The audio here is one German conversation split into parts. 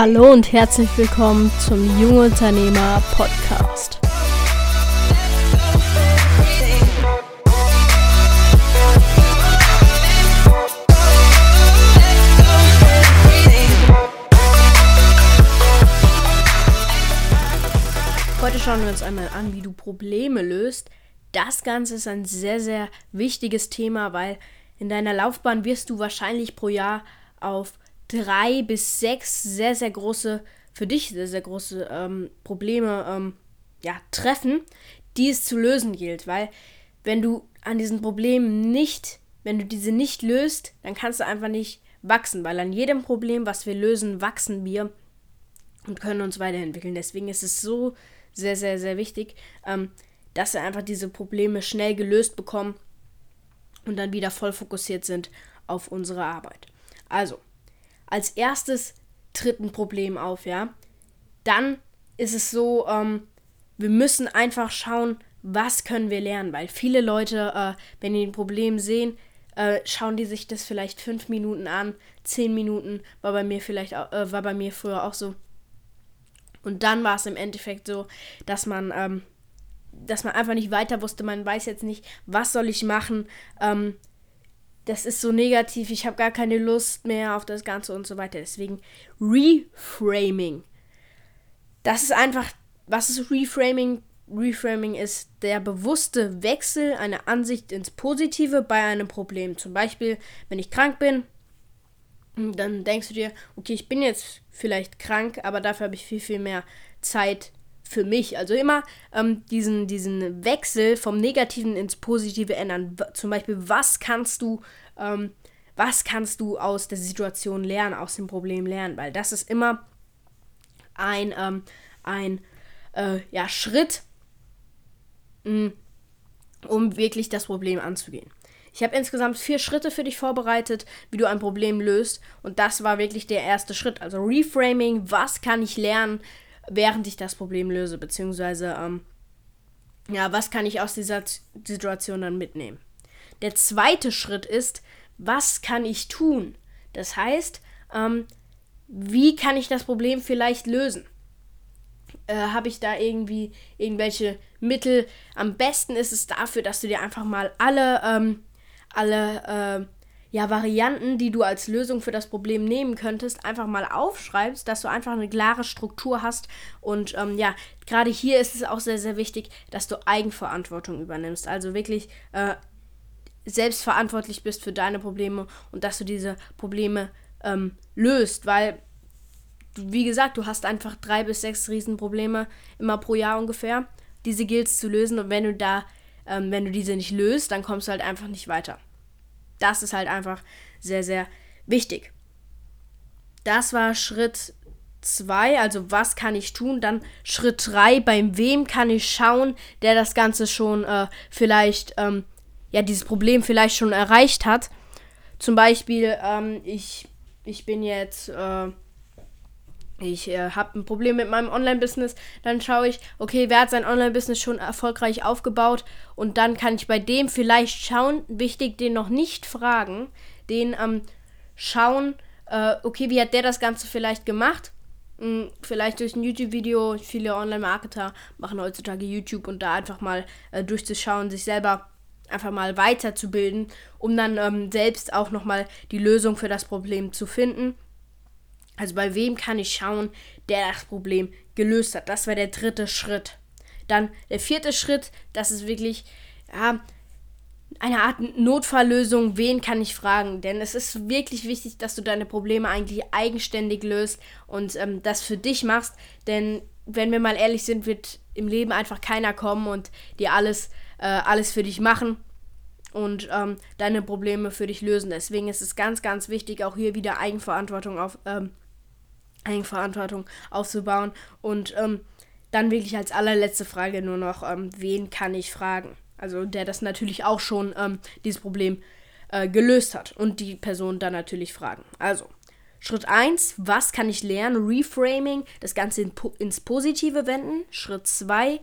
Hallo und herzlich willkommen zum Junge Unternehmer Podcast. Heute schauen wir uns einmal an, wie du Probleme löst. Das Ganze ist ein sehr, sehr wichtiges Thema, weil in deiner Laufbahn wirst du wahrscheinlich pro Jahr auf drei bis sechs sehr, sehr große, für dich sehr, sehr große ähm, Probleme ähm, ja, treffen, die es zu lösen gilt. Weil wenn du an diesen Problemen nicht, wenn du diese nicht löst, dann kannst du einfach nicht wachsen, weil an jedem Problem, was wir lösen, wachsen wir und können uns weiterentwickeln. Deswegen ist es so sehr, sehr, sehr wichtig, ähm, dass wir einfach diese Probleme schnell gelöst bekommen und dann wieder voll fokussiert sind auf unsere Arbeit. Also, als erstes tritt ein Problem auf, ja. Dann ist es so, ähm, wir müssen einfach schauen, was können wir lernen, weil viele Leute, äh, wenn die ein Problem sehen, äh, schauen die sich das vielleicht fünf Minuten an, zehn Minuten, war bei mir vielleicht, äh, war bei mir früher auch so. Und dann war es im Endeffekt so, dass man, ähm, dass man einfach nicht weiter wusste, man weiß jetzt nicht, was soll ich machen, ähm, das ist so negativ, ich habe gar keine Lust mehr auf das Ganze und so weiter. Deswegen Reframing. Das ist einfach, was ist Reframing? Reframing ist der bewusste Wechsel einer Ansicht ins Positive bei einem Problem. Zum Beispiel, wenn ich krank bin, dann denkst du dir, okay, ich bin jetzt vielleicht krank, aber dafür habe ich viel, viel mehr Zeit für mich. Also immer ähm, diesen, diesen Wechsel vom Negativen ins Positive ändern. Zum Beispiel, was kannst du, ähm, was kannst du aus der Situation lernen, aus dem Problem lernen? Weil das ist immer ein, ähm, ein äh, ja, Schritt, mh, mm, um wirklich das Problem anzugehen. Ich habe insgesamt vier Schritte für dich vorbereitet, wie du ein Problem löst. Und das war wirklich der erste Schritt. Also Reframing, was kann ich lernen? Während ich das Problem löse, beziehungsweise, ähm, ja, was kann ich aus dieser Situation dann mitnehmen. Der zweite Schritt ist, was kann ich tun? Das heißt, ähm, wie kann ich das Problem vielleicht lösen? Äh, Habe ich da irgendwie irgendwelche Mittel? Am besten ist es dafür, dass du dir einfach mal alle, ähm, alle, äh, ja, Varianten, die du als Lösung für das Problem nehmen könntest, einfach mal aufschreibst, dass du einfach eine klare Struktur hast. Und ähm, ja, gerade hier ist es auch sehr, sehr wichtig, dass du Eigenverantwortung übernimmst. Also wirklich äh, selbstverantwortlich bist für deine Probleme und dass du diese Probleme ähm, löst, weil, wie gesagt, du hast einfach drei bis sechs Riesenprobleme immer pro Jahr ungefähr. Diese gilt es zu lösen und wenn du da, ähm, wenn du diese nicht löst, dann kommst du halt einfach nicht weiter. Das ist halt einfach sehr, sehr wichtig. Das war Schritt 2, also was kann ich tun? Dann Schritt 3, beim wem kann ich schauen, der das Ganze schon äh, vielleicht, ähm, ja, dieses Problem vielleicht schon erreicht hat. Zum Beispiel, ähm, ich, ich bin jetzt, äh, ich äh, habe ein Problem mit meinem Online-Business, dann schaue ich, okay, wer hat sein Online-Business schon erfolgreich aufgebaut? Und dann kann ich bei dem vielleicht schauen, wichtig, den noch nicht fragen, den ähm, schauen, äh, okay, wie hat der das Ganze vielleicht gemacht? Hm, vielleicht durch ein YouTube-Video, viele Online-Marketer machen heutzutage YouTube und da einfach mal äh, durchzuschauen, sich selber einfach mal weiterzubilden, um dann ähm, selbst auch nochmal die Lösung für das Problem zu finden also bei wem kann ich schauen, der das Problem gelöst hat. Das wäre der dritte Schritt. Dann der vierte Schritt, das ist wirklich ja, eine Art Notfalllösung. Wen kann ich fragen? Denn es ist wirklich wichtig, dass du deine Probleme eigentlich eigenständig löst und ähm, das für dich machst. Denn wenn wir mal ehrlich sind, wird im Leben einfach keiner kommen und dir alles, äh, alles für dich machen und ähm, deine Probleme für dich lösen. Deswegen ist es ganz, ganz wichtig, auch hier wieder Eigenverantwortung auf, ähm, Eigenverantwortung aufzubauen. Und ähm, dann wirklich als allerletzte Frage nur noch, ähm, wen kann ich fragen? Also der das natürlich auch schon ähm, dieses Problem äh, gelöst hat und die Person dann natürlich fragen. Also Schritt 1, was kann ich lernen? Reframing, das Ganze in, ins Positive wenden. Schritt 2,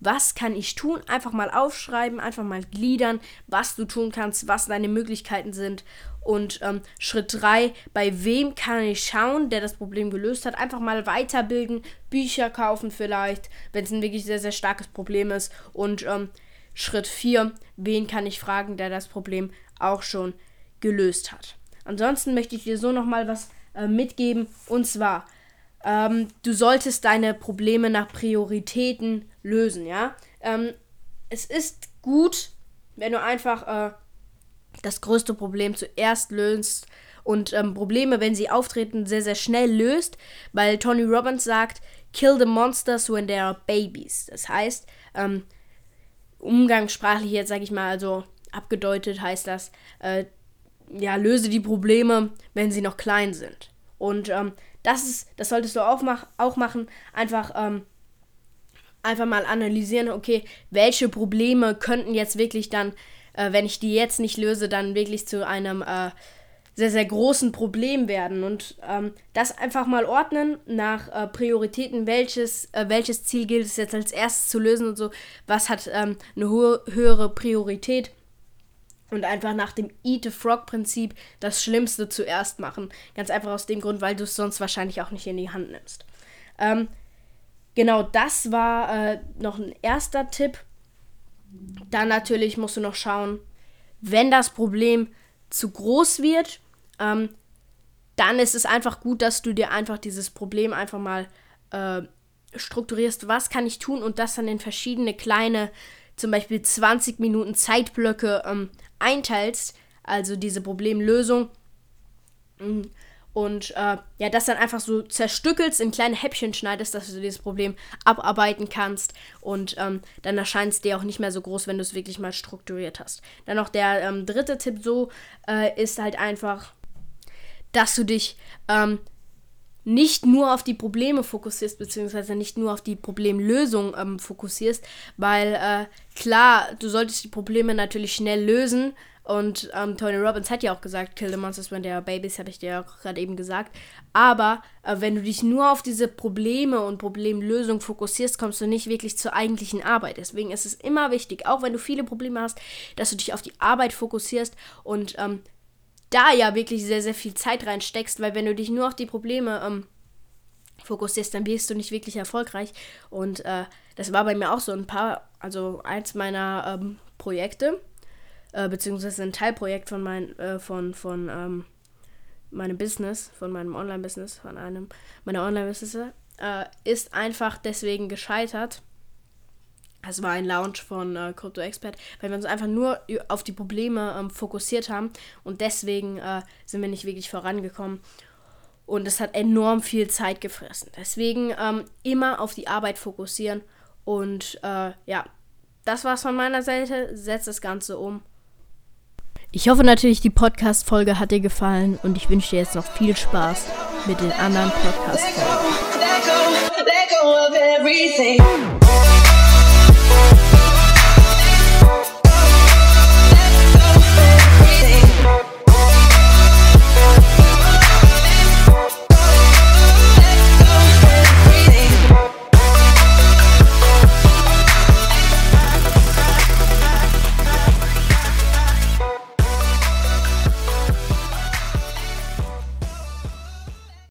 was kann ich tun? Einfach mal aufschreiben, einfach mal gliedern, was du tun kannst, was deine Möglichkeiten sind. Und ähm, Schritt 3, bei wem kann ich schauen, der das Problem gelöst hat? Einfach mal weiterbilden, Bücher kaufen vielleicht, wenn es ein wirklich sehr, sehr starkes Problem ist. Und ähm, Schritt 4, wen kann ich fragen, der das Problem auch schon gelöst hat. Ansonsten möchte ich dir so nochmal was äh, mitgeben. Und zwar, ähm, du solltest deine Probleme nach Prioritäten lösen, ja. Ähm, es ist gut, wenn du einfach äh, das größte Problem zuerst löst und ähm, Probleme, wenn sie auftreten, sehr, sehr schnell löst, weil Tony Robbins sagt, kill the monsters when they are babies. Das heißt, ähm, umgangssprachlich jetzt, sage ich mal, also abgedeutet heißt das, äh, ja, löse die Probleme, wenn sie noch klein sind. Und ähm, das ist, das solltest du auch, mach, auch machen. Einfach, ähm, einfach mal analysieren, okay, welche Probleme könnten jetzt wirklich dann, äh, wenn ich die jetzt nicht löse, dann wirklich zu einem äh, sehr, sehr großen Problem werden. Und ähm, das einfach mal ordnen nach äh, Prioritäten, welches, äh, welches Ziel gilt es jetzt als erstes zu lösen und so, was hat ähm, eine hohe, höhere Priorität und einfach nach dem Eat a Frog Prinzip das Schlimmste zuerst machen. Ganz einfach aus dem Grund, weil du es sonst wahrscheinlich auch nicht in die Hand nimmst. Ähm, genau das war äh, noch ein erster Tipp. Dann natürlich musst du noch schauen, wenn das Problem zu groß wird, ähm, dann ist es einfach gut, dass du dir einfach dieses Problem einfach mal äh, strukturierst. Was kann ich tun und das dann in verschiedene kleine zum Beispiel 20 Minuten Zeitblöcke ähm, einteilst, also diese Problemlösung. Mm, und äh, ja, das dann einfach so zerstückelst, in kleine Häppchen schneidest, dass du dieses Problem abarbeiten kannst. Und ähm, dann erscheint es dir auch nicht mehr so groß, wenn du es wirklich mal strukturiert hast. Dann noch der ähm, dritte Tipp so äh, ist halt einfach, dass du dich ähm, nicht nur auf die Probleme fokussierst, beziehungsweise nicht nur auf die Problemlösung ähm, fokussierst, weil äh, klar, du solltest die Probleme natürlich schnell lösen. Und ähm, Tony Robbins hat ja auch gesagt, kill the monsters when they are babies, habe ich dir ja auch gerade eben gesagt. Aber äh, wenn du dich nur auf diese Probleme und Problemlösung fokussierst, kommst du nicht wirklich zur eigentlichen Arbeit. Deswegen ist es immer wichtig, auch wenn du viele Probleme hast, dass du dich auf die Arbeit fokussierst und ähm, da ja wirklich sehr, sehr viel Zeit reinsteckst, weil wenn du dich nur auf die Probleme ähm, fokussierst, dann wirst du nicht wirklich erfolgreich. Und äh, das war bei mir auch so ein paar, also eins meiner ähm, Projekte, äh, beziehungsweise ein Teilprojekt von, mein, äh, von, von ähm, meinem Business, von meinem Online-Business, von einem meiner Online-Business, äh, ist einfach deswegen gescheitert, es war ein Launch von äh, Crypto Expert, weil wir uns einfach nur auf die Probleme ähm, fokussiert haben und deswegen äh, sind wir nicht wirklich vorangekommen. Und es hat enorm viel Zeit gefressen. Deswegen ähm, immer auf die Arbeit fokussieren. Und äh, ja, das war's von meiner Seite. Setzt das Ganze um. Ich hoffe natürlich, die Podcast-Folge hat dir gefallen und ich wünsche dir jetzt noch viel Spaß mit den anderen Podcast-Folgen. Bye.